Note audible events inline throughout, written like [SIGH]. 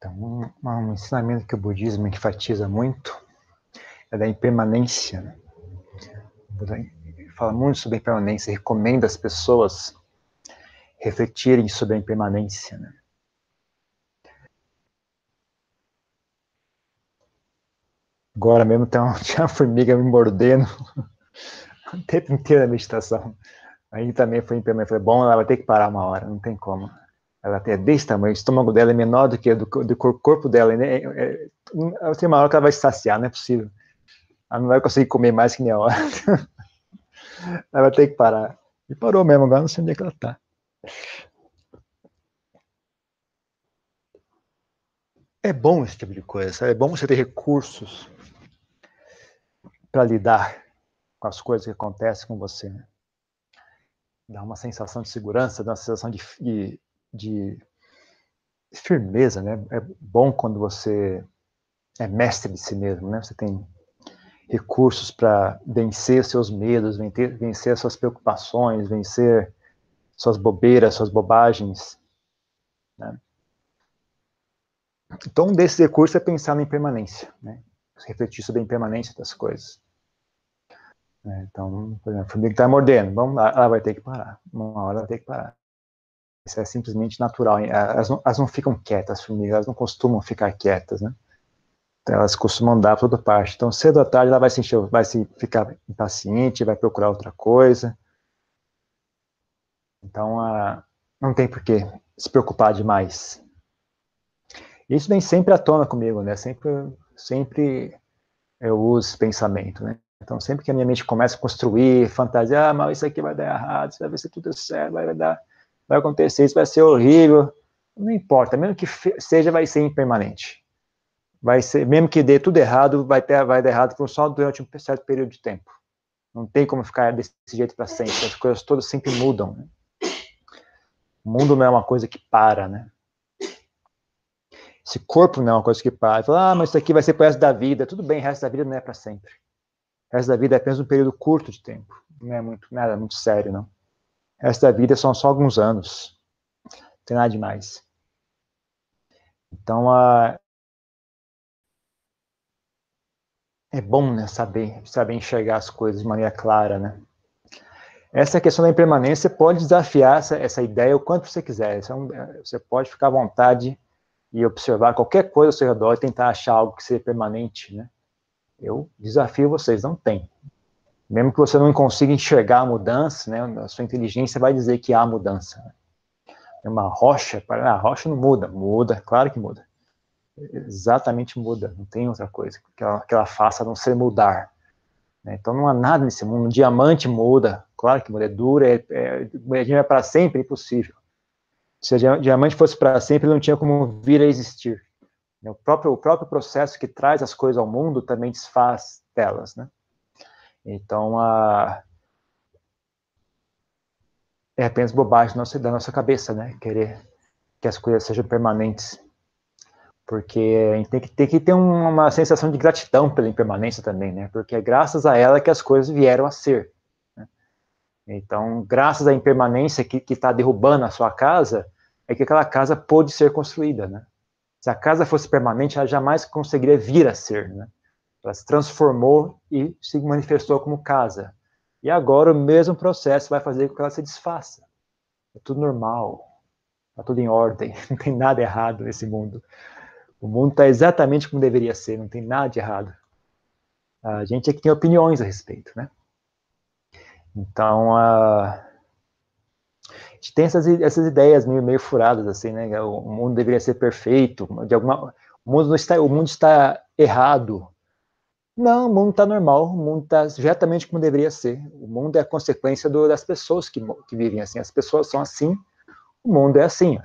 Então, um, um ensinamento que o budismo enfatiza muito é da impermanência. Né? Fala muito sobre a impermanência, recomenda às pessoas refletirem sobre a impermanência. Né? Agora mesmo tem uma, [LAUGHS] tinha uma formiga me mordendo [LAUGHS] o tempo inteiro da meditação. Aí também foi impermanente. Falei, bom, ela vai ter que parar uma hora, não tem como. Ela é desse tamanho, o estômago dela é menor do que do, do corpo dela. Né? É, é, tem uma hora que ela vai saciar, não é possível. Ela não vai conseguir comer mais que nem a hora. [LAUGHS] ela vai ter que parar. E parou mesmo, agora não sei onde é que ela está. É bom esse tipo de coisa, é bom você ter recursos para lidar com as coisas que acontecem com você. Né? Dá uma sensação de segurança, dá uma sensação de, de, de firmeza, né? É bom quando você é mestre de si mesmo, né? Você tem recursos para vencer seus medos, vencer, vencer suas preocupações, vencer suas bobeiras, suas bobagens. Né? Então, um desses recursos é pensar na impermanência, né? refletir sobre a impermanência das coisas. É, então, por exemplo, a formiga está mordendo, vamos lá, ela vai ter que parar. Uma hora ela vai ter que parar. Isso é simplesmente natural. Elas não, elas não ficam quietas, as formigas, elas não costumam ficar quietas, né? Então, elas costumam andar para toda parte. Então, cedo ou tarde, ela vai se, encher, vai se ficar impaciente, vai procurar outra coisa. Então, não tem por que se preocupar demais. Isso vem sempre à tona comigo, né? Sempre, sempre eu uso pensamento, né? Então, sempre que a minha mente começa a construir, fantasiar, ah, mas isso aqui vai dar errado, isso vai ser tudo certo, vai dar, vai acontecer, isso vai ser horrível. Não importa, mesmo que seja, vai ser impermanente. Vai ser, mesmo que dê tudo errado, vai ter, vai dar errado só durante um certo período de tempo. Não tem como ficar desse jeito para sempre. As coisas todas sempre mudam. Né? O mundo não é uma coisa que para, né? Esse corpo não é uma coisa que para. Ah, mas isso aqui vai ser para o resto da vida. Tudo bem, o resto da vida não é para sempre. O resto da vida é apenas um período curto de tempo. Não é muito, nada muito sério, não. Da vida são só alguns anos. Não tem nada demais. Então, é bom né, saber, saber enxergar as coisas de maneira clara, né? Essa questão da impermanência pode desafiar essa, essa ideia o quanto você quiser. É é, você pode ficar à vontade e observar qualquer coisa ao seu redor e tentar achar algo que seja permanente, né? Eu desafio vocês, não tem. Mesmo que você não consiga enxergar a mudança, né, a sua inteligência vai dizer que há mudança. É uma rocha, a rocha não muda, muda, claro que muda. Exatamente muda, não tem outra coisa que ela, que ela faça a não ser mudar. Né? Então não há nada nesse mundo. Um diamante muda, claro que muda, é duro, é, é, é para sempre, é impossível. Se o diamante fosse para sempre, ele não tinha como vir a existir. O próprio, o próprio processo que traz as coisas ao mundo também desfaz delas, né? Então, a... é apenas bobagem nossa, da nossa cabeça, né? Querer que as coisas sejam permanentes. Porque a gente tem que, tem que ter uma sensação de gratidão pela impermanência também, né? Porque é graças a ela que as coisas vieram a ser. Né? Então, graças à impermanência que está derrubando a sua casa, é que aquela casa pôde ser construída, né? Se a casa fosse permanente, ela jamais conseguiria vir a ser, né? Ela se transformou e se manifestou como casa. E agora o mesmo processo vai fazer com que ela se desfaça. É tudo normal, está tudo em ordem, [LAUGHS] não tem nada errado nesse mundo. O mundo está exatamente como deveria ser, não tem nada de errado. A gente é que tem opiniões a respeito, né? Então, a gente tem essas, essas ideias meio, meio furadas, assim, né? O mundo deveria ser perfeito, de alguma, o mundo está, o mundo está errado. Não, o mundo está normal, o mundo está exatamente como deveria ser. O mundo é a consequência do, das pessoas que, que vivem assim. As pessoas são assim, o mundo é assim.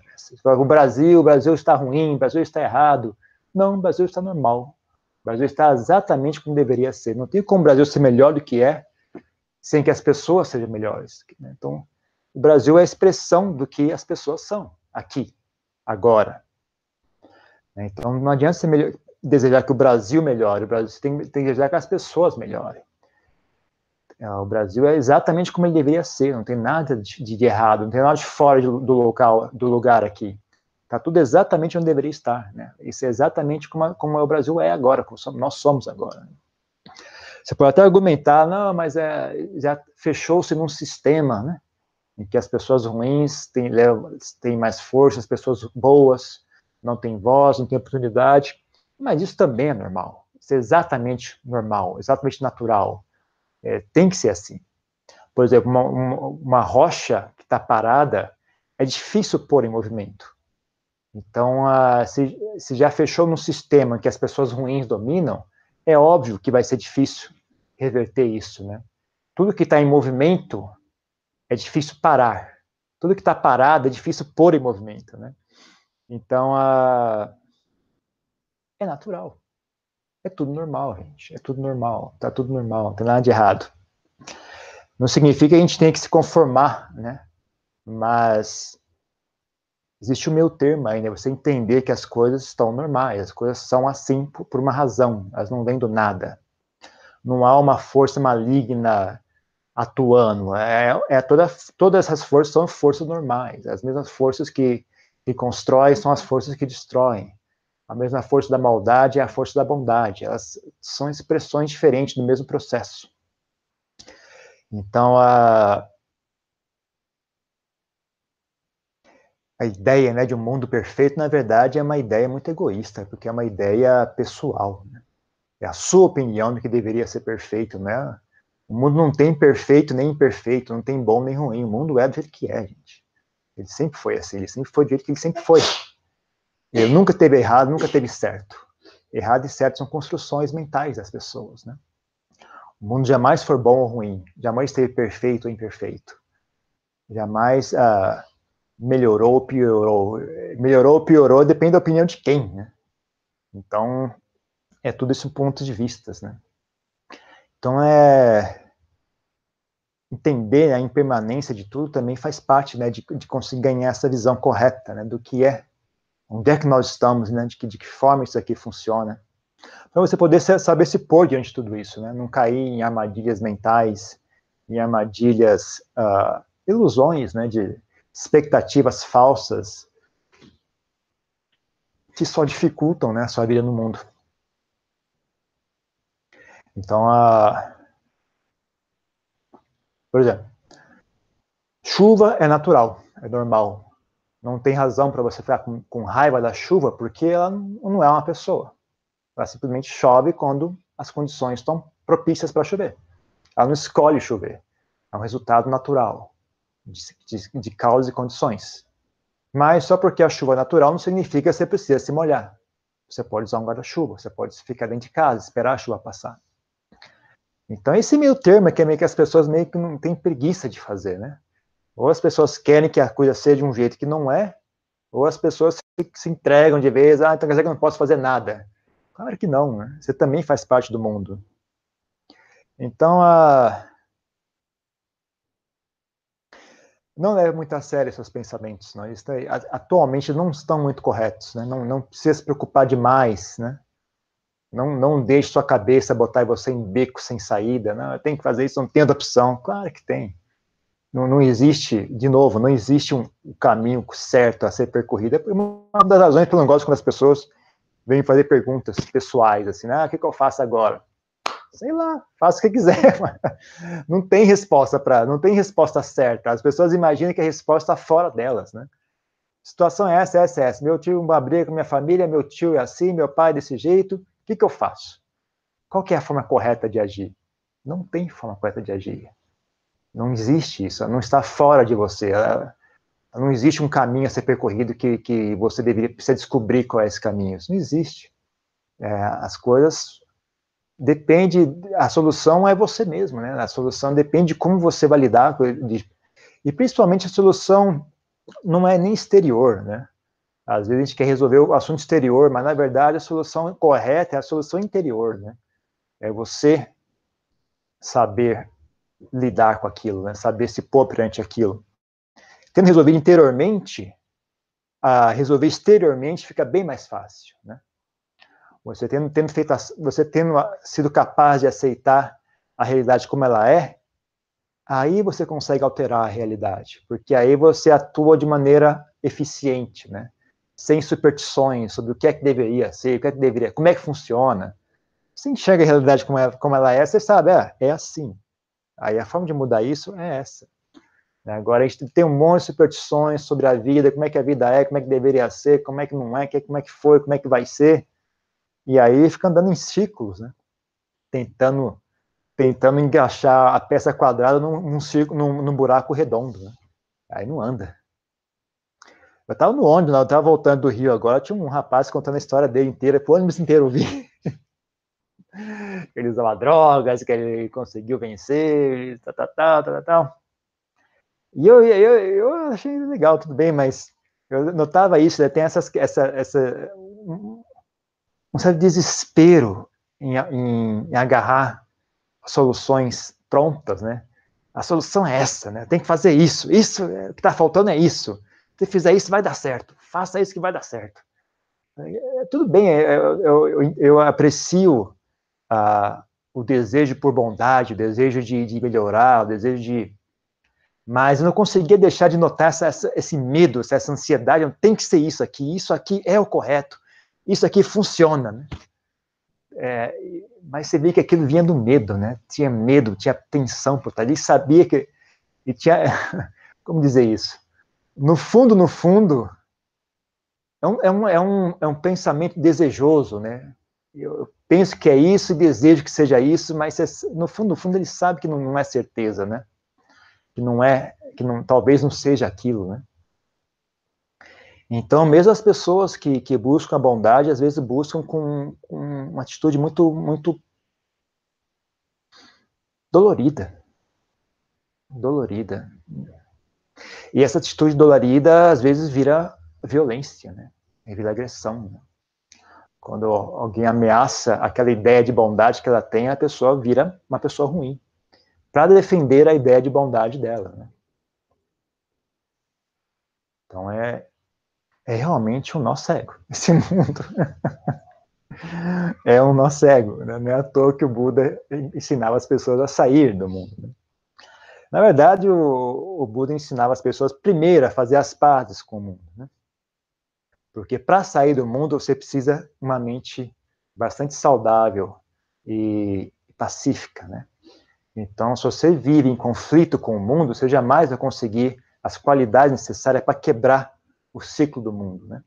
O Brasil, o Brasil está ruim, o Brasil está errado. Não, o Brasil está normal. O Brasil está exatamente como deveria ser. Não tem como o Brasil ser melhor do que é sem que as pessoas sejam melhores. Né? Então, o Brasil é a expressão do que as pessoas são, aqui, agora. Então, não adianta você melhor, desejar que o Brasil melhore, o Brasil tem, tem que desejar que as pessoas melhorem. É, o Brasil é exatamente como ele deveria ser, não tem nada de, de errado, não tem nada de fora do local, do lugar aqui. Está tudo exatamente onde deveria estar, né? Isso é exatamente como, como o Brasil é agora, como nós somos agora. Você pode até argumentar, não, mas é, já fechou-se num sistema, né? Em que as pessoas ruins têm, têm mais força, as pessoas boas não têm voz, não têm oportunidade. Mas isso também é normal. Isso é exatamente normal, exatamente natural. É, tem que ser assim. Por exemplo, uma, uma, rocha que está parada é difícil pôr em movimento. Então, uh, se, se, já fechou num sistema que as pessoas ruins dominam, é óbvio que vai ser difícil reverter isso, né? Tudo que está em movimento é difícil parar. Tudo que está parado é difícil pôr em movimento, né? Então, uh, é natural. É tudo normal, gente. É tudo normal. Tá tudo normal. Não tem nada de errado. Não significa que a gente tenha que se conformar, né? Mas existe o meu termo aí, né? Você entender que as coisas estão normais, as coisas são assim por uma razão, elas não vêm do nada. Não há uma força maligna atuando. É, é toda, todas essas forças são forças normais. As mesmas forças que, que constroem são as forças que destroem. A mesma força da maldade é a força da bondade. Elas são expressões diferentes do mesmo processo. Então, a, a ideia né, de um mundo perfeito, na verdade, é uma ideia muito egoísta, porque é uma ideia pessoal. Né? É a sua opinião do que deveria ser perfeito. Né? O mundo não tem perfeito nem imperfeito, não tem bom nem ruim. O mundo é do jeito que é, gente. Ele sempre foi assim, ele sempre foi do jeito que ele sempre foi. Ele nunca teve errado, nunca teve certo. Errado e certo são construções mentais das pessoas. Né? O mundo jamais foi bom ou ruim, jamais esteve perfeito ou imperfeito. Jamais. Uh, melhorou ou piorou. Melhorou ou piorou depende da opinião de quem, né? Então, é tudo isso ponto de vistas, né? Então, é... Entender a impermanência de tudo também faz parte, né, de, de conseguir ganhar essa visão correta, né, do que é, onde é que nós estamos, né, de que, de que forma isso aqui funciona. Para você poder saber se pôr diante de tudo isso, né, não cair em armadilhas mentais, em armadilhas, uh, ilusões, né, de expectativas falsas que só dificultam né, a sua vida no mundo. Então, a... por exemplo, chuva é natural, é normal. Não tem razão para você ficar com, com, raiva da chuva, porque ela não é uma pessoa. Ela simplesmente chove quando as condições estão propícias para chover. Ela não escolhe chover. É um resultado natural de, de, de causas e condições. Mas só porque a chuva é natural não significa que você precisa se molhar. Você pode usar um guarda-chuva, você pode ficar dentro de casa, esperar a chuva passar. Então, esse meio termo é que é meio que as pessoas meio que não têm preguiça de fazer, né? Ou as pessoas querem que a coisa seja de um jeito que não é, ou as pessoas se, se entregam de vez, ah, então quer dizer que eu não posso fazer nada. Claro que não, né? Você também faz parte do mundo. Então, a, não leve muito a sério seus pensamentos, não. Eles atualmente não estão muito corretos, né? Não, não precisa se preocupar demais, né? Não, não deixe sua cabeça botar você em beco sem saída, não, eu tenho que fazer isso, não tem outra opção. Claro que tem. Não, não existe, de novo, não existe um caminho certo a ser percorrido. É uma das razões que eu não gosto quando as pessoas vêm fazer perguntas pessoais, assim, ah, o que, que eu faço agora? sei lá, faça o que quiser. [LAUGHS] Não tem resposta para, não tem resposta certa. As pessoas imaginam que a resposta está fora delas, né? Situação é essa, essa, essa. Meu tio uma briga com minha família, meu tio é assim, meu pai é desse jeito. O que, que eu faço? Qual que é a forma correta de agir? Não tem forma correta de agir. Não existe isso. Não está fora de você. Não existe um caminho a ser percorrido que, que você deveria precisa descobrir qual é esse caminho. Isso não existe. É, as coisas depende, a solução é você mesmo, né? A solução depende de como você vai lidar ele. E principalmente a solução não é nem exterior, né? Às vezes a gente quer resolver o assunto exterior, mas na verdade a solução correta é a solução interior, né? É você saber lidar com aquilo, né? Saber se pôr perante aquilo. Tendo resolvido interiormente, a resolver exteriormente fica bem mais fácil, né? Você tendo, tendo feito, você tendo sido capaz de aceitar a realidade como ela é, aí você consegue alterar a realidade, porque aí você atua de maneira eficiente, né? sem superstições sobre o que é que deveria ser, o que é que deveria, como é que funciona. Você enxerga a realidade como, é, como ela é, você sabe, é, é assim. Aí a forma de mudar isso é essa. Né? Agora a gente tem um monte de superstições sobre a vida, como é que a vida é, como é que deveria ser, como é que não é, como é que foi, como é que vai ser. E aí fica andando em ciclos, né? Tentando, tentando encaixar a peça quadrada num, num, círculo, num, num buraco redondo, né? Aí não anda. Eu estava no ônibus, eu estava voltando do Rio agora, tinha um rapaz contando a história dele inteira, o ônibus inteiro ouvi. Ele usava drogas, que ele conseguiu vencer, tal, tal, tal, tal, tal. E eu, eu, eu achei legal, tudo bem, mas eu notava isso, né? tem essas, essa, essa, um certo desespero em, em, em agarrar soluções prontas, né? A solução é essa, né? Tem que fazer isso. Isso, é, o que está faltando é isso. Se fizer isso, vai dar certo. Faça isso que vai dar certo. É, tudo bem, é, eu, eu, eu aprecio o desejo por bondade, o desejo de, de, melhorar, o desejo de. Mas eu não conseguia deixar de notar essa, essa, esse medo, essa ansiedade. Tem que ser isso aqui, isso aqui é o correto, isso aqui funciona. Né? É, mas você vê que aquilo vinha do medo, né? Tinha medo, tinha tensão por trás. Ele sabia que. E tinha. [LAUGHS] Como dizer isso? No fundo, no fundo, é um, é um, é um, é um pensamento desejoso, né? Eu penso que é isso e desejo que seja isso, mas no fundo, no fundo, ele sabe que não, não é certeza, né? Que não é, que não, talvez não seja aquilo, né? Então, mesmo as pessoas que, que buscam a bondade, às vezes buscam com, com uma atitude muito, muito dolorida. Dolorida. E essa atitude dolorida, às vezes, vira violência, né? Vira agressão. Né? Quando alguém ameaça aquela ideia de bondade que ela tem, a pessoa vira uma pessoa ruim. Para defender a ideia de bondade dela, né? Então, é, é realmente um nó cego, esse mundo. é um nó cego, né? não é à toa que o Buda ensinava as pessoas a sair do mundo. Né? Na verdade, o, o, Buda ensinava as pessoas primeiro a fazer as pazes com o mundo. Né? Porque para sair do mundo você precisa uma mente bastante saudável e pacífica. Né? Então, se você vive em conflito com o mundo, você jamais vai conseguir as qualidades necessárias para quebrar o ciclo do mundo, né?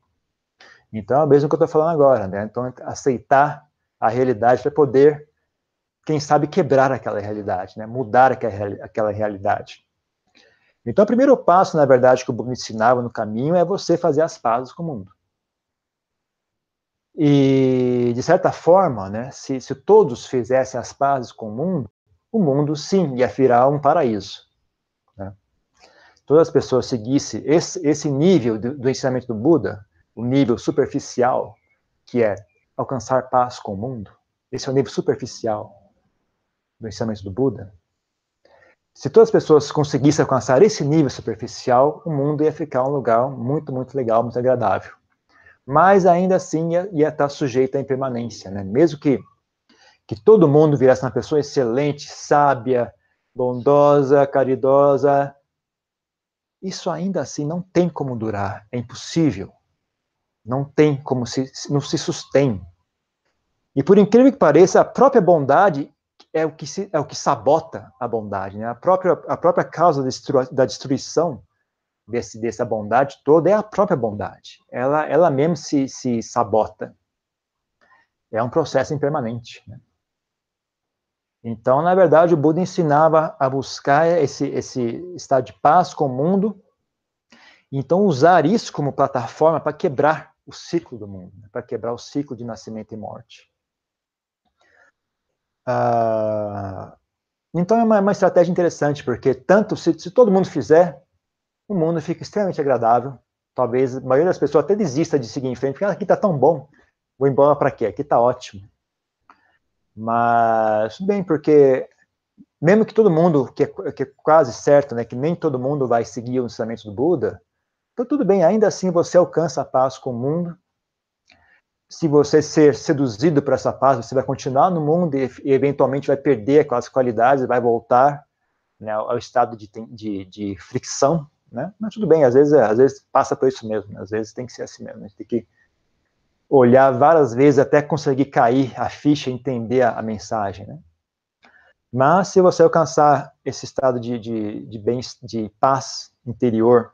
Então, é o mesmo que eu estou falando agora, né? Então, aceitar a realidade para poder, quem sabe, quebrar aquela realidade, né? Mudar aquela realidade. Então, o primeiro passo, na verdade, que o Buda ensinava no caminho é você fazer as pazes com o mundo. E, de certa forma, né, se, se todos fizessem as pazes com o mundo, o mundo, sim, ia virar um paraíso todas as pessoas seguissem esse, esse nível do, do ensinamento do Buda, o nível superficial, que é alcançar paz com o mundo, esse é o nível superficial do ensinamento do Buda. Se todas as pessoas conseguissem alcançar esse nível superficial, o mundo ia ficar um lugar muito, muito legal, muito agradável. Mas ainda assim ia, ia estar sujeito à impermanência, né? Mesmo que, que todo mundo virasse uma pessoa excelente, sábia, bondosa, caridosa, isso ainda assim não tem como durar, é impossível. Não tem como se não se sustém. E por incrível que pareça, a própria bondade é o que se, é o que sabota a bondade, né? A própria a própria causa da destruição desse dessa bondade toda é a própria bondade. Ela ela mesmo se se sabota. É um processo impermanente, né? Então, na verdade, o Buda ensinava a buscar esse, esse estado de paz com o mundo, então usar isso como plataforma para quebrar o ciclo do mundo, né? para quebrar o ciclo de nascimento e morte. Ah, então é uma, uma, estratégia interessante, porque tanto se, se, todo mundo fizer, o mundo fica extremamente agradável. Talvez a maioria das pessoas até desista de seguir em frente, porque ah, aqui está tão bom, vou embora para quê? Aqui está ótimo. Mas, bem, porque mesmo que todo mundo, que é, que é, quase certo, né, que nem todo mundo vai seguir o ensinamento do Buda, então tudo bem, ainda assim você alcança a paz com o mundo. Se você ser seduzido por essa paz, você vai continuar no mundo e, e eventualmente vai perder aquelas qualidades, vai voltar né, ao estado de, de, de fricção né? Mas tudo bem, às vezes, às vezes passa por isso mesmo, né? às vezes tem que ser assim mesmo, a gente tem que olhar várias vezes até conseguir cair a ficha e entender a, a mensagem, né? Mas se você alcançar esse estado de, de, de, bem, de paz interior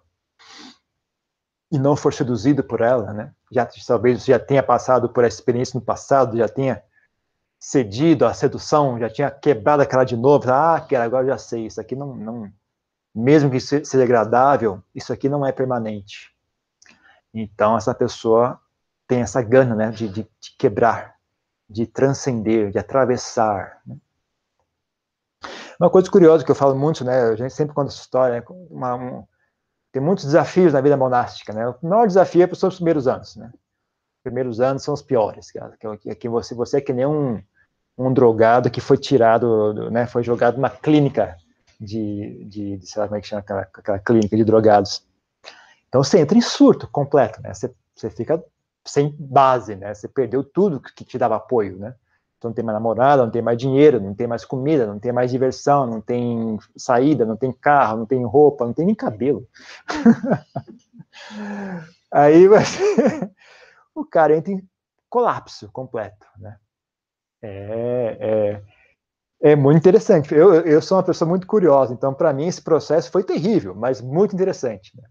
e não for seduzido por ela, né? Já talvez já tenha passado por essa experiência no passado, já tenha cedido à sedução, já tinha quebrado aquela de novo, ah, agora já sei, isso aqui não, não mesmo que seja agradável, isso aqui não é permanente. Então essa pessoa tem essa gana, né, de, de, de quebrar, de transcender, de atravessar. Né? Uma coisa curiosa que eu falo muito, né, a gente sempre conta essa história, né, uma, um, tem muitos desafios na vida monástica, né, o maior desafio é para os seus primeiros anos, né, os primeiros anos são os piores, que, que você, você é que nem um, um drogado que foi tirado, né, foi jogado numa clínica de, de, de sei lá como é que chama aquela, aquela clínica de drogados. Então você entra em surto completo, né, você, você fica sem base, né, você perdeu tudo que te dava apoio, né, então não tem mais namorada, não tem mais dinheiro, não tem mais comida, não tem mais diversão, não tem saída, não tem carro, não tem roupa, não tem nem cabelo. [LAUGHS] Aí você, [LAUGHS] o cara entra em colapso completo, né? É, é, é muito interessante. Eu, eu sou uma pessoa muito curiosa, então para mim esse processo foi terrível, mas muito interessante. Né?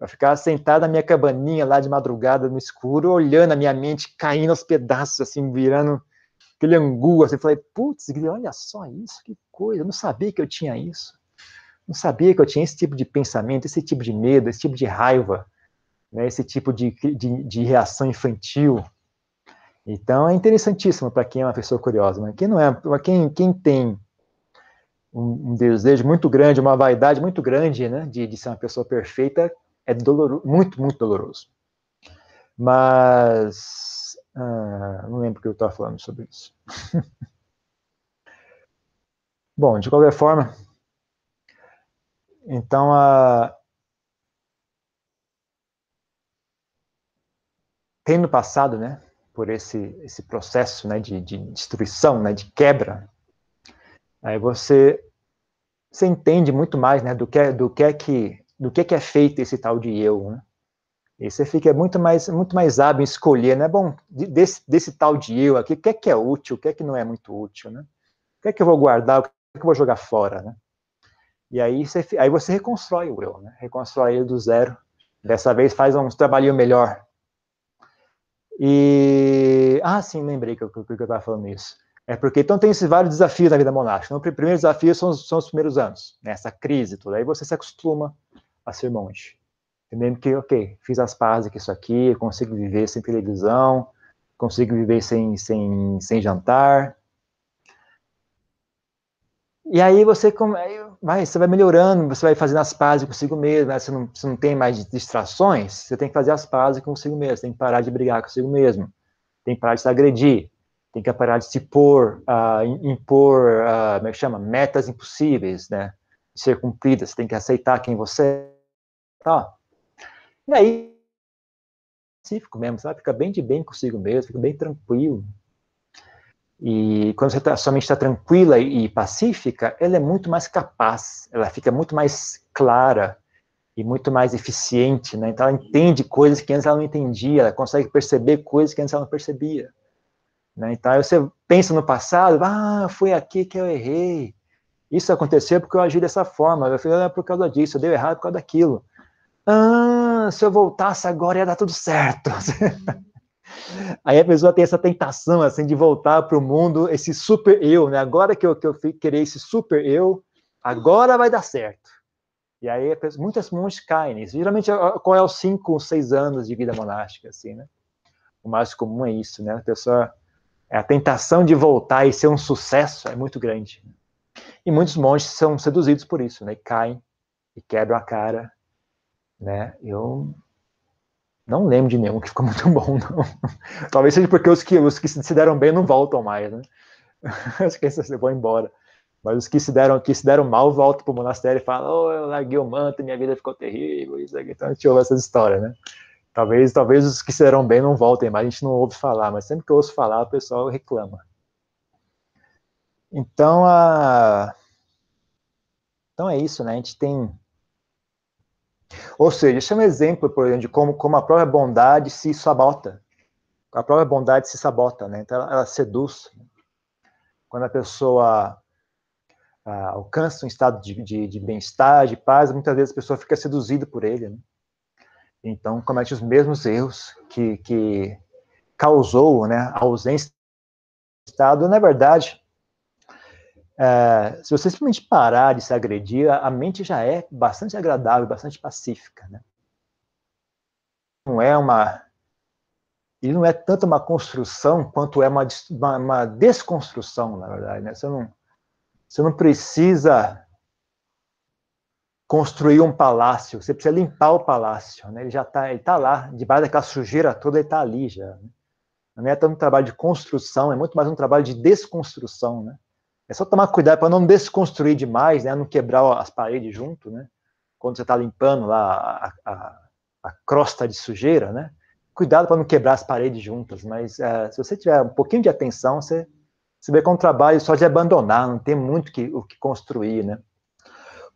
Eu ficava sentado na minha cabaninha lá de madrugada no escuro, olhando a minha mente caindo aos pedaços, assim, virando aquele angu, assim, falei, putz, olha só isso, que coisa, eu não sabia que eu tinha isso. Não sabia que eu tinha esse tipo de pensamento, esse tipo de medo, esse tipo de raiva, né, esse tipo de, de, de reação infantil. Então é interessantíssimo para quem é uma pessoa curiosa, né? Quem não é, quem, quem tem um, um, desejo muito grande, uma vaidade muito grande, né, de, de ser uma pessoa perfeita, é doloroso, muito, muito doloroso. Mas ah, não lembro o que eu estava falando sobre isso. [LAUGHS] Bom, de qualquer forma, então a tendo passado, né, por esse esse processo, né, de, de destruição, né, de quebra, aí você você entende muito mais, né, do que do que é que do que é que é feito esse tal de eu, né? E você fica muito mais, muito mais hábil em escolher, né? Bom, desse, desse tal de eu aqui, o que é que é útil, o que é que não é muito útil, né? O que é que eu vou guardar, o que é que eu vou jogar fora, né? E aí você, aí você reconstrói o eu, né? Reconstrói ele do zero. Dessa vez faz um trabalhinho melhor. E... Ah, sim, lembrei que eu, estava falando isso. É porque, então, tem esses vários desafios na vida monástica. Então, o primeiro desafio são, são os primeiros anos, né? essa crise toda. Aí você se acostuma a ser monge entendendo que, ok, fiz as pazes com isso aqui, consigo viver sem televisão, consigo viver sem, sem, sem jantar. E aí você vai, você vai melhorando, você vai fazendo as pazes consigo mesmo, né? você, não, você não tem mais distrações, você tem que fazer as pazes consigo mesmo, tem que parar de brigar consigo mesmo, tem que parar de se agredir, tem que parar de se pôr, uh, impor, uh, como é que chama, metas impossíveis, né, de ser cumpridas, você tem que aceitar quem você é, tá? E aí, pacífico mesmo, sabe? Fica bem de bem consigo mesmo, fica bem tranquilo. E quando você tá, sua mente está tranquila e, pacífica, ela é muito mais capaz, ela fica muito mais clara e muito mais eficiente, né? Então ela entende coisas que antes ela não entendia, ela consegue perceber coisas que antes ela não percebia. Né? Então aí você pensa no passado, ah, foi aqui que eu errei. Isso aconteceu porque eu agi dessa forma, eu falei, ah, por causa disso, eu dei errado por causa daquilo. Ah, se eu voltasse agora ia dar tudo certo. [LAUGHS] Aí a pessoa tem essa tentação, assim, de voltar para o mundo, esse super eu, né? Agora que eu, que eu querer esse super eu, agora vai dar certo. E aí muitas monges caem nisso. Geralmente, qual é os 5 ou 6 anos de vida monástica, assim, né? O mais comum é isso, né? A pessoa, a tentação de voltar e ser um sucesso é muito grande. E muitos monges são seduzidos por isso, né? E caem e quebram a cara né? Eu não lembro de nenhum que ficou [LAUGHS] muito bom, não. Talvez seja porque os que, os que se deram bem não voltam mais, né? [LAUGHS] Acho que esses vão embora. Mas os que se deram, que se deram mal voltam para o monastério e falam: oh, eu larguei o manto, minha vida ficou terrível, isso aqui. Então a gente ouve essas histórias, né? Talvez, talvez os que se deram bem não voltem, mas a gente não ouve falar. Mas sempre que eu ouço falar, o pessoal reclama. Então, a... então é isso, né? A gente tem Ou seja, isso é um exemplo, por exemplo, de como, como a própria bondade se sabota. A própria bondade se sabota, né? Então ela, ela seduz. Quando a pessoa ah, alcança um estado de, de, de bem-estar, de paz, muitas vezes a pessoa fica seduzida por ele, né? Então comete os mesmos erros que, que causou né, a ausência do estado. Na verdade, é, se você simplesmente parar de se agredir, a mente já é bastante agradável, bastante pacífica, né? Não é uma e não é tanto uma construção quanto é uma, uma, uma desconstrução, na verdade. Né? Você, não, você não precisa construir um palácio, você precisa limpar o palácio. Né? Ele já está tá lá, debaixo daquela sujeira toda, ele está ali já. Né? Não é tanto um trabalho de construção, é muito mais um trabalho de desconstrução. Né? É só tomar cuidado para não desconstruir demais, né? não quebrar as paredes junto, né? quando você está limpando lá a, a, a crosta de sujeira, né? cuidado para não quebrar as paredes juntas, mas é, se você tiver um pouquinho de atenção, você, você vê que é um trabalho só de abandonar, não tem muito que, o que construir, né?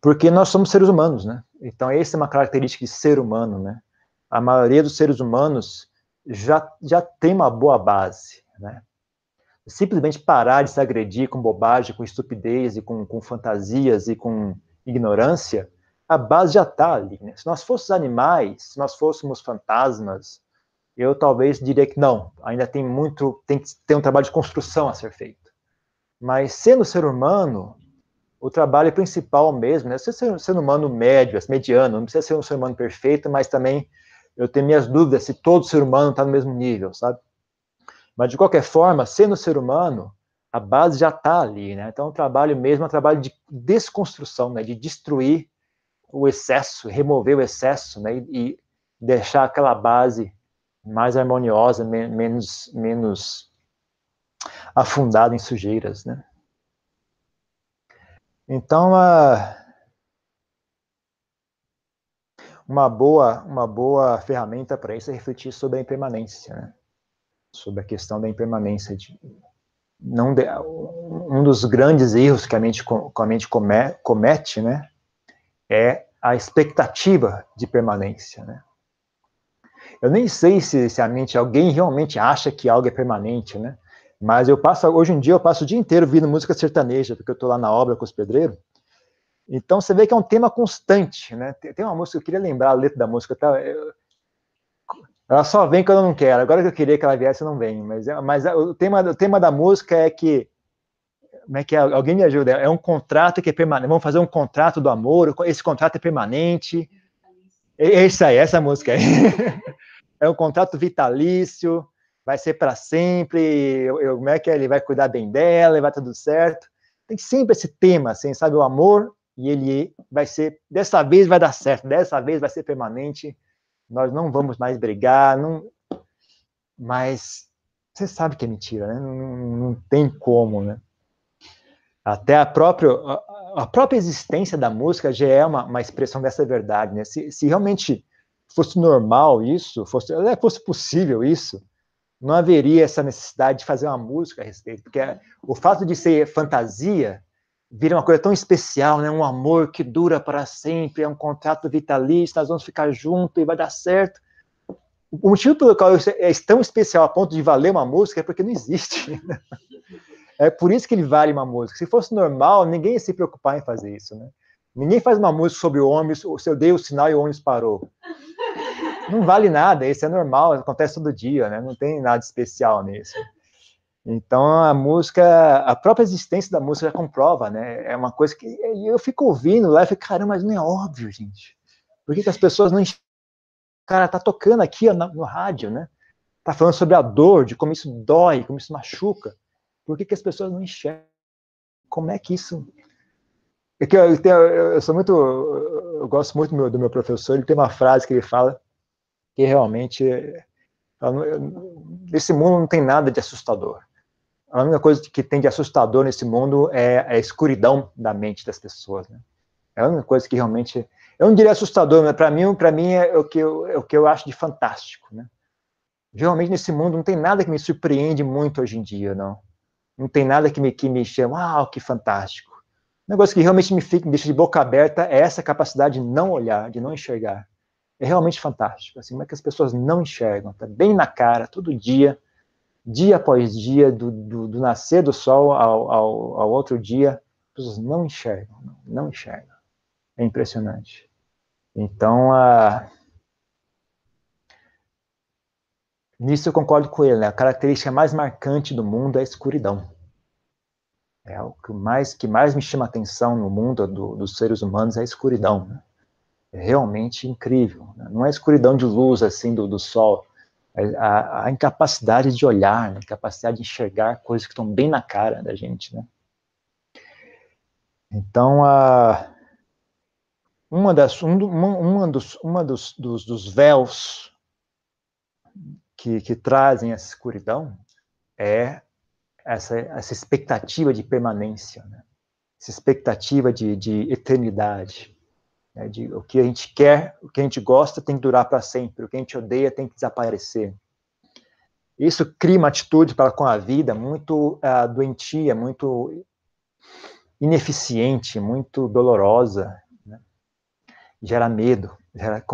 Porque nós somos seres humanos, né? Então, essa é uma característica de ser humano, né? A maioria dos seres humanos já, já tem uma boa base, né? Simplesmente parar de se agredir com bobagem, com estupidez e com, com fantasias e com ignorância, a base já está ali, né? Se nós fôssemos animais, se nós fôssemos fantasmas, eu talvez diria que não, ainda tem muito, tem que ter um trabalho de construção a ser feito. Mas sendo ser humano, o trabalho principal mesmo, né? Você ser um ser humano médio, mediano, não precisa ser um ser humano perfeito, mas também eu tenho minhas dúvidas se todo ser humano está no mesmo nível, sabe? Mas de qualquer forma, sendo ser humano, a base já está ali, né? Então o trabalho mesmo é um trabalho de desconstrução, né? De destruir o excesso, remover o excesso, né? E, deixar aquela base mais harmoniosa, me menos, menos afundada em sujeiras, né? Então, a, uma boa, uma boa ferramenta para isso é refletir sobre a impermanência, né? Sobre a questão da impermanência. De, não de, um dos grandes erros que a mente, que a mente comete, né, é a expectativa de permanência, né? Eu nem sei se, se a mente, alguém realmente acha que algo é permanente, né? Mas eu passo, hoje em dia, eu passo o dia inteiro ouvindo música sertaneja, porque eu estou lá na obra com os pedreiros. Então você vê que é um tema constante, né? Tem, tem uma música, eu queria lembrar a letra da música, tá? Eu, ela só vem quando eu não quero. Agora que eu queria que ela viesse, não vem. Mas, é, mas o, tema, o tema da música é que. Como é que é? Alguém me ajuda? É um contrato que é permanente. Vamos fazer um contrato do amor. Esse contrato é permanente. É isso aí, essa música aí. [LAUGHS] é um contrato vitalício, vai ser para sempre, eu, eu, como é que é? ele vai cuidar bem dela, vai tudo certo. Tem sempre esse tema, assim, sabe, o amor, e ele vai ser, dessa vez vai dar certo, dessa vez vai ser permanente, nós não vamos mais brigar, não... mas você sabe que é mentira, né? Não, não tem como, né? Até a própria, a própria existência da música já é uma, uma expressão dessa verdade, né? Se, se realmente fosse normal isso, fosse, fosse possível isso, não haveria essa necessidade de fazer uma música a respeito, porque o fato de ser fantasia vira uma coisa tão especial, né? Um amor que dura para sempre, é um contrato vitalício, nós vamos ficar juntos e vai dar certo. O motivo pelo qual é tão especial a ponto de valer uma música é porque não existe. É por isso que ele vale uma música. Se fosse normal, ninguém ia se preocupar em fazer isso, né? Ninguém faz uma música sobre o ônibus, se eu dei o sinal e o ônibus parou não vale nada, isso é normal, acontece todo dia, né? Não tem nada especial nisso. Então a música, a própria existência da música já comprova, né? É uma coisa que eu fico ouvindo lá e fico, caramba, mas não é óbvio, gente. Por que, que as pessoas não? Cara, tá tocando aqui no rádio, né? Tá falando sobre a dor, de como isso dói, como isso machuca. Por que, que as pessoas não enxergam? Como é que isso. É que eu, eu, eu sou muito. Eu gosto muito do meu, do meu professor, ele tem uma frase que ele fala que realmente nesse mundo não tem nada de assustador. A única coisa que tem de assustador nesse mundo é a escuridão da mente das pessoas. Né? É a única coisa que realmente, eu não diria assustador, mas para mim, para mim é o que eu, é o que eu acho de fantástico. Né? Realmente nesse mundo não tem nada que me surpreende muito hoje em dia, não. Não tem nada que me que me chama, ah, que fantástico. negócio que realmente me, fica, me deixa de boca aberta é essa capacidade de não olhar, de não enxergar. É realmente fantástico. Assim, como é que as pessoas não enxergam? Está bem na cara, todo dia, dia após dia, do, do, do nascer do sol ao, ao, ao, outro dia, as pessoas não enxergam, não, enxergam. É impressionante. Então, a. Nisso eu concordo com ele, né? A característica mais marcante do mundo é a escuridão. É o que mais, que mais me chama atenção no mundo do, dos seres humanos é a escuridão. Né? É realmente incrível. Né? Não é a escuridão de luz assim do, do sol, a, a, incapacidade de olhar, né? a incapacidade de enxergar coisas que estão bem na cara da gente. Né? Então, a, uma, das, um, uma, dos, uma dos, dos, dos véus que, que trazem essa escuridão é essa, essa expectativa de permanência, né? essa expectativa de, de eternidade. Né? De, o que a gente quer, o que a gente gosta tem que durar para sempre, o que a gente odeia tem que desaparecer. Isso cria uma atitude para com a vida muito uh, doentia, muito ineficiente, muito dolorosa. Né? Gera medo, gera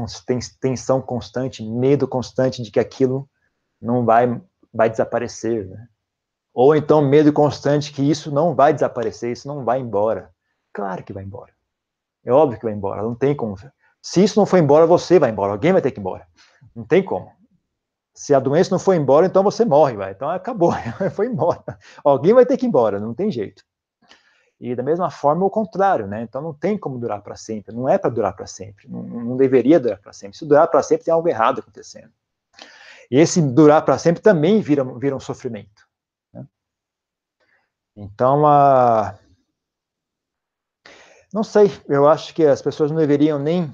tensão constante, medo constante de que aquilo não vai, vai desaparecer. Né? Ou então medo constante que isso não vai desaparecer, isso não vai embora. Claro que vai embora. É óbvio que vai embora, não tem como. Se isso não for embora, você vai embora, alguém vai ter que ir embora. Não tem como. Se a doença não for embora, então você morre, vai. Então acabou, [LAUGHS] foi embora. Alguém vai ter que ir embora, não tem jeito. E da mesma forma, o contrário, né? Então não tem como durar para sempre, não é para durar para sempre, não, não, deveria durar para sempre. Se durar para sempre, tem algo errado acontecendo. E esse durar para sempre também vira, vira um sofrimento. Então, a... não sei, eu acho que as pessoas não deveriam nem,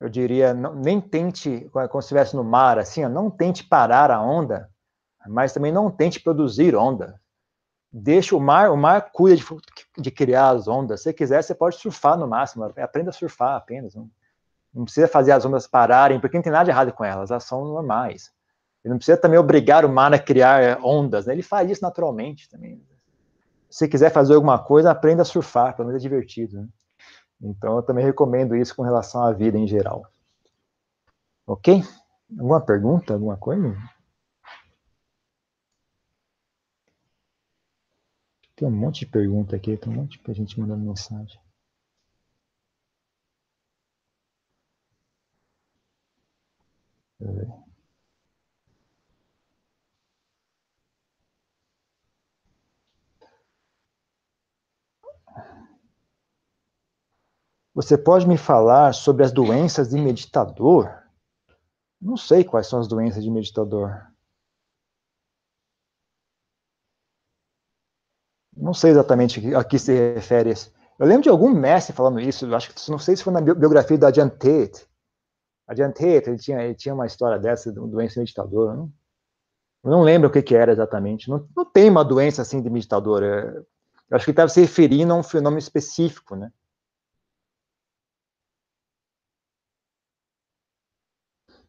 eu diria, não, nem tente, como se estivesse no mar, assim, não tente parar a onda, mas também não tente produzir onda. Deixa o mar, o mar cuida de, de criar as ondas. Se quiser, você pode surfar no máximo, aprenda a surfar apenas. Não, não precisa fazer as ondas pararem, porque não tem nada de errado com elas, elas são normais. Não precisa também obrigar o mar a criar ondas, né? ele faz isso naturalmente também se quiser fazer alguma coisa, aprenda a surfar, pelo menos é divertido. Né? Então, eu também recomendo isso com relação à vida em geral. Ok? Alguma pergunta, alguma coisa? Tem um monte de pergunta aqui, tem um monte de gente mandando mensagem. Deixa eu ver. Você pode me falar sobre as doenças de meditador? Não sei quais são as doenças de meditador. Não sei exatamente a que se refere. Eu lembro de algum mestre falando isso, acho que não sei se foi na biografia da Jan Tate. A Tate, ele tinha, ele tinha uma história dessa, de doença de meditador. Não, eu não lembro o que, que era exatamente. Não, não, tem uma doença assim de meditador. É, eu acho que ele estava se referindo a um fenômeno específico, né?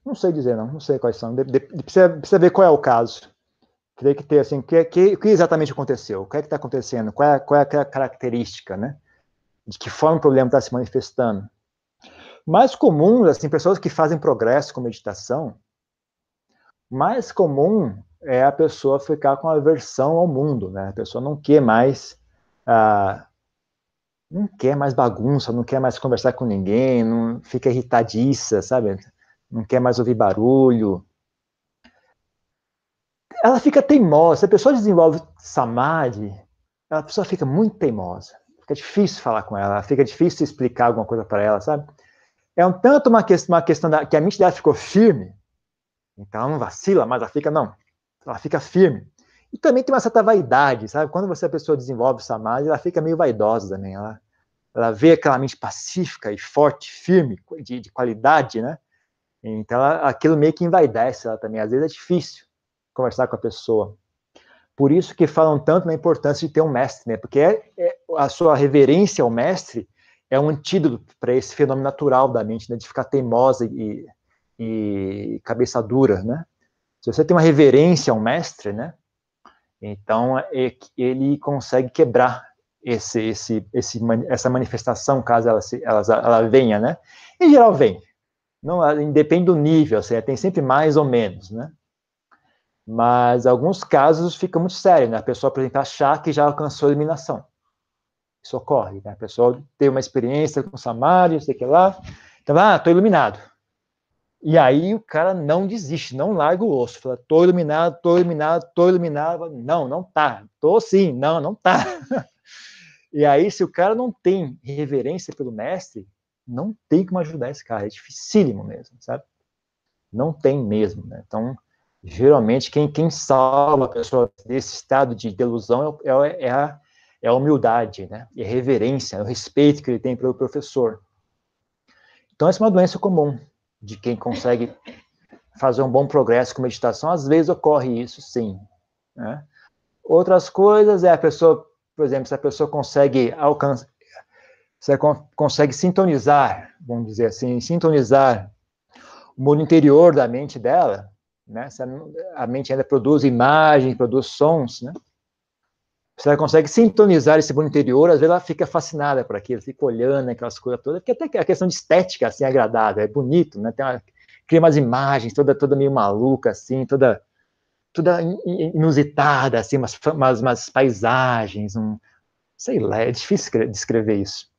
Não sei dizer, não. Não sei quais são. De, de, precisa, precisa ver qual é o caso. Teria que ter, assim, o que, que, que, exatamente aconteceu? O que é que está acontecendo? Qual é, qual é a característica, né? De que forma o problema está se manifestando? Mais comum, assim, pessoas que fazem progresso com meditação, mais comum é a pessoa ficar com aversão ao mundo, né? A pessoa não quer mais... Ah, não quer mais bagunça, não quer mais conversar com ninguém, não fica irritadiça, sabe? Não quer mais ouvir barulho. Ela fica teimosa. Se a pessoa desenvolve samadhi, a pessoa fica muito teimosa. Fica difícil falar com ela, fica difícil explicar alguma coisa para ela, sabe? É um tanto uma, uma questão da, que a mente dela ficou firme, então ela não vacila, mas ela fica, não, ela fica firme. E também tem uma certa vaidade, sabe? Quando você, a pessoa desenvolve samadhi, ela fica meio vaidosa também. Ela, ela vê aquela mente pacífica e forte, firme, de, de qualidade, né? Então, aquilo meio que envaidece ela também. Às vezes é difícil conversar com a pessoa. Por isso que falam tanto na importância de ter um mestre, né? Porque é, é, a sua reverência ao mestre é um antídoto para esse fenômeno natural da mente, né? De ficar teimosa e, e cabeça dura, né? Se você tem uma reverência ao mestre, né? Então, é, ele consegue quebrar esse, esse, esse, essa manifestação, caso ela, se, ela, ela venha, né? Em geral vem. Não, depende do nível, assim, tem sempre mais ou menos, né? Mas alguns casos fica muito sério, né? A pessoa, por exemplo, achar que já alcançou a eliminação. Isso ocorre, né? A pessoa tem uma experiência com Samário, sei que lá, então, ah, estou iluminado. E aí o cara não desiste, não larga o osso. Fala, tô iluminado, tô iluminado, tô iluminado. Não, não tá. Tô sim, não, não tá. [LAUGHS] e aí, se o cara não tem reverência pelo mestre, não tem como ajudar esse cara. É dificílimo mesmo, sabe? Não tem mesmo, né? Então, geralmente, quem, quem salva a pessoa desse estado de delusão é, é, é a, é a humildade, né? E a reverência, é o respeito que ele tem pelo professor. Então, essa é uma doença comum de quem consegue fazer um bom progresso com meditação, às vezes ocorre isso, sim. Né? Outras coisas é a pessoa, por exemplo, se a pessoa consegue alcançar, você consegue sintonizar, vamos dizer assim, sintonizar o mundo interior da mente dela, né? A mente ainda produz imagens, produz sons, né? Se ela consegue sintonizar esse mundo interior, às vezes ela fica fascinada por aquilo, fica olhando aquelas coisas todas, porque até a questão de estética, assim, é agradável, é bonito, né? Tem uma, cria umas imagens toda, toda meio maluca, assim, toda, toda inusitada, assim, umas, umas, umas paisagens, um, sei lá, é difícil descrever isso.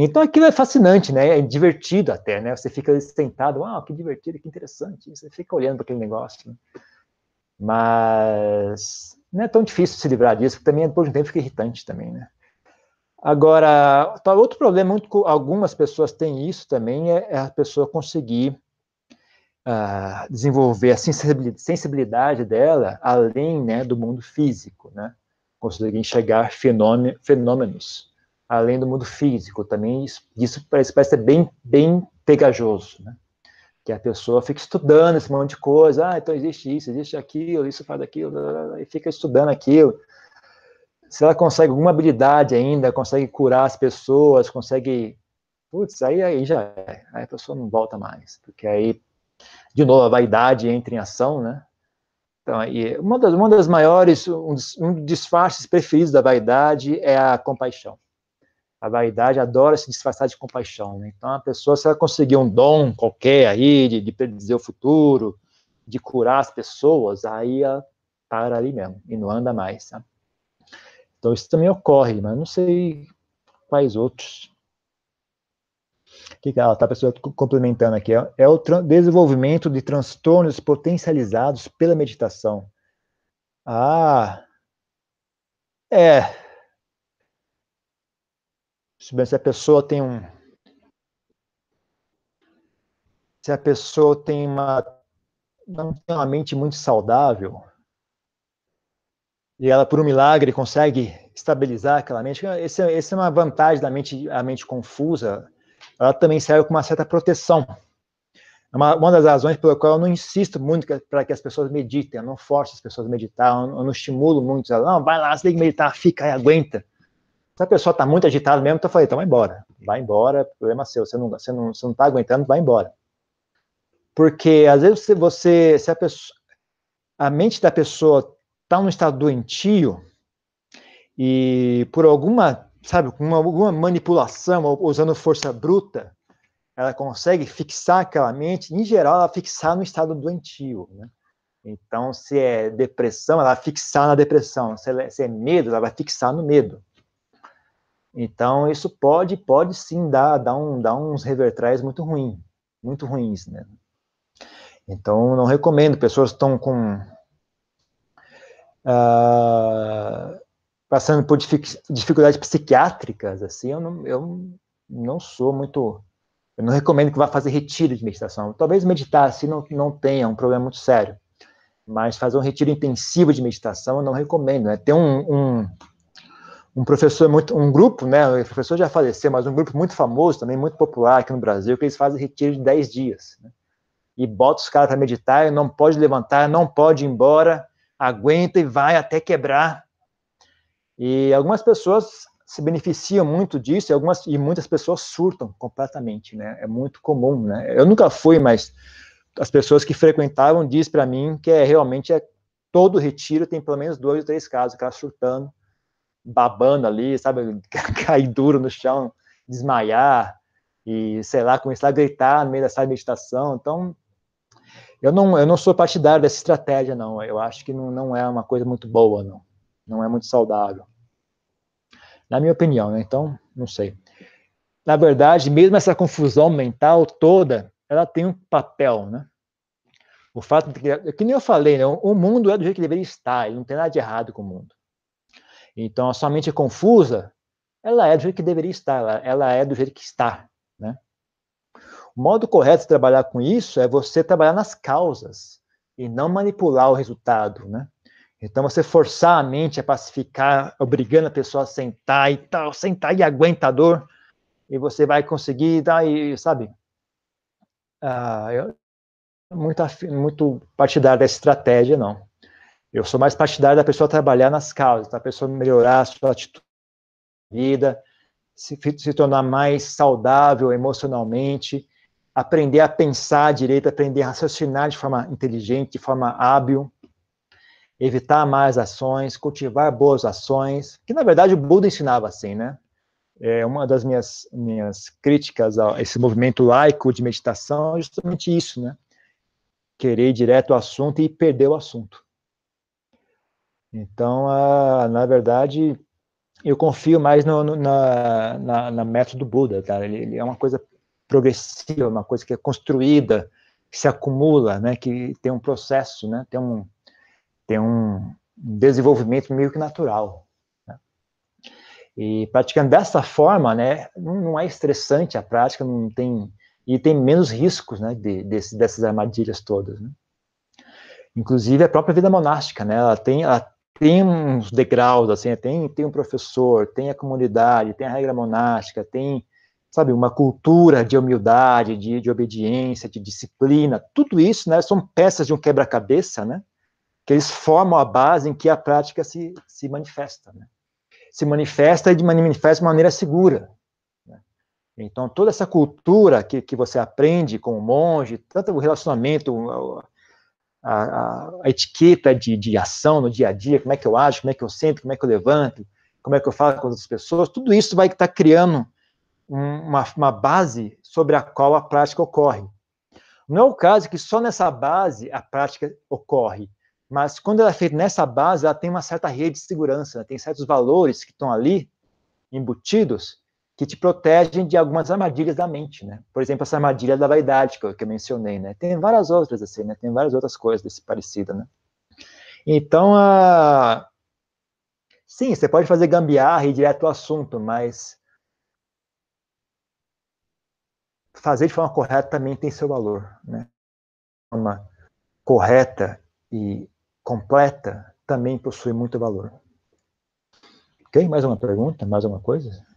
Então aquilo é fascinante, né? É divertido até, né? Você fica sentado, uau, que divertido, que interessante. Você fica olhando para aquele negócio. Né? Mas não é tão difícil se livrar disso, porque também depois de um tempo fica irritante também, né? Agora, tá, outro problema, muito, algumas pessoas têm isso também, é, é a pessoa conseguir uh, desenvolver a sensibilidade dela além né, do mundo físico, né? Conseguir enxergar fenômenos além do mundo físico também, isso, parece, parece ser bem, bem pegajoso, né? que a pessoa fica estudando esse monte de coisa, ah, então existe isso, existe aquilo, isso faz aquilo, e fica estudando aquilo. Se ela consegue alguma habilidade ainda, consegue curar as pessoas, consegue. Putz, aí, aí já é. Aí a pessoa não volta mais. Porque aí, de novo, a vaidade entra em ação, né? Então, aí, uma, das, uma das maiores, um dos, um disfarces preferidos da vaidade é a compaixão. A vaidade adora se disfarçar de compaixão. Né? Então, a pessoa, se ela conseguir um dom qualquer aí, de, de predizer o futuro, de curar as pessoas, aí ela para ali mesmo e não anda mais. Sabe? Então, isso também ocorre, mas não sei quais outros. Que ela está a pessoa complementando aqui? É o desenvolvimento de transtornos potencializados pela meditação. Ah, é, se a pessoa tem um. Se a pessoa tem uma. não tem uma mente muito saudável, e ela, por um milagre, consegue estabilizar aquela mente, essa é uma vantagem da mente, a mente confusa, ela também serve como uma certa proteção. É uma, uma das razões pela qual eu não insisto muito para que as pessoas meditem, eu não forço as pessoas a meditar, eu não, eu não estimulo muito, ela, não, vai lá, você tem que meditar, fica aí, aguenta. Se a pessoa está muito agitada mesmo, então eu falei, então vai embora. Vai embora, problema seu. Você não, você não, você não tá aguentando, vai embora. Porque às vezes você, você se a pessoa, a mente da pessoa está num estado doentio e por alguma, sabe, com alguma manipulação, usando força bruta, ela consegue fixar aquela mente, em geral, ela fixar no estado doentio, né? Então, se é depressão, ela vai fixar na depressão. Se é, se é medo, ela vai fixar no medo. Então, isso pode, pode sim dar, dar, um, dar uns revertrais muito ruins, muito ruins, né? Então, não recomendo, pessoas estão com... Uh, passando por dificuldades psiquiátricas, assim, eu não, eu não sou muito... Eu não recomendo que vá fazer retiro de meditação. Talvez meditar assim não, não tenha um problema muito sério, mas fazer um retiro intensivo de meditação eu não recomendo. Né? Tem um, um um professor muito, um grupo, né, o professor já faleceu, mas um grupo muito famoso, também muito popular aqui no Brasil, que eles fazem retiro de 10 dias, né, e bota os caras para meditar, não pode levantar, não pode ir embora, aguenta e vai até quebrar. E algumas pessoas se beneficiam muito disso, e algumas e muitas pessoas surtam completamente, né? É muito comum, né? Eu nunca fui, mas as pessoas que frequentavam diz para mim que é realmente é todo retiro tem pelo menos dois ou três casos, caras surtando babando ali, sabe, [LAUGHS] cair duro no chão, desmaiar e, sei lá, começar a gritar no meio dessa meditação. Então, eu não, eu não sou partidário dessa estratégia, não. Eu acho que não, não é uma coisa muito boa, não. Não é muito saudável. Na minha opinião, né? Então, não sei. Na verdade, mesmo essa confusão mental toda, ela tem um papel, né? O fato de que, que nem eu falei, né? o mundo é do jeito que deveria estar, e não tem nada de errado com o mundo. Então, a sua mente é confusa, ela é do jeito que deveria estar, ela, ela é do jeito que está, né? O modo correto de trabalhar com isso é você trabalhar nas causas e não manipular o resultado, né? Então, você forçar a mente a pacificar, obrigando a pessoa a sentar e tal, sentar e aguenta a dor, e você vai conseguir dar, sabe? Ah, eu, muito, muito partidário dessa estratégia, não. Eu sou mais partidário da pessoa trabalhar nas causas, da pessoa melhorar a sua atitude de vida, se, se tornar mais saudável emocionalmente, aprender a pensar direito, aprender a raciocinar de forma inteligente, de forma hábil, evitar mais ações, cultivar boas ações, que na verdade o Buda ensinava assim, né? É uma das minhas, minhas críticas a esse movimento laico de meditação é justamente isso, né? Querer ir direto ao assunto e perder o assunto. Então, a, na verdade, eu confio mais no, no na, na, na, método Buda, tá? Ele, ele, é uma coisa progressiva, uma coisa que é construída, que se acumula, né, que tem um processo, né, tem um, tem um desenvolvimento meio que natural. Né? E praticando dessa forma, né, não é estressante a prática, não tem e tem menos riscos, né, de, desse, dessas armadilhas todas. Né? Inclusive a própria vida monástica, né, ela tem, ela tem uns degraus, assim, tem, tem um professor, tem a comunidade, tem a regra monástica, tem sabe, uma cultura de humildade, de, de obediência, de disciplina, tudo isso, né, são peças de um quebra-cabeça, né, que eles formam a base em que a prática se, se manifesta, né. Se manifesta e de manifesta de maneira segura. Né? Então, toda essa cultura que, que você aprende com o monge, tanto o relacionamento, a, a, a etiqueta de, de ação no dia a dia, como é que eu ajo, como é que eu sento, como é que eu levanto, como é que eu falo com outras pessoas, tudo isso vai estar criando uma, uma base sobre a qual a prática ocorre. Não é o caso que só nessa base a prática ocorre, mas quando ela é feita nessa base, ela tem uma certa rede de segurança, tem certos valores que estão ali embutidos que te protegem de algumas armadilhas da mente, né? Por exemplo, essa armadilha da vaidade que eu, que eu mencionei, né? Tem várias outras assim, né? Tem várias outras coisas desse parecido, né? Então, a... sim, você pode fazer gambiarra e ir direto ao assunto, mas fazer de forma correta também tem seu valor, né? De forma correta e completa também possui muito valor. Ok? Mais uma pergunta? Mais alguma coisa?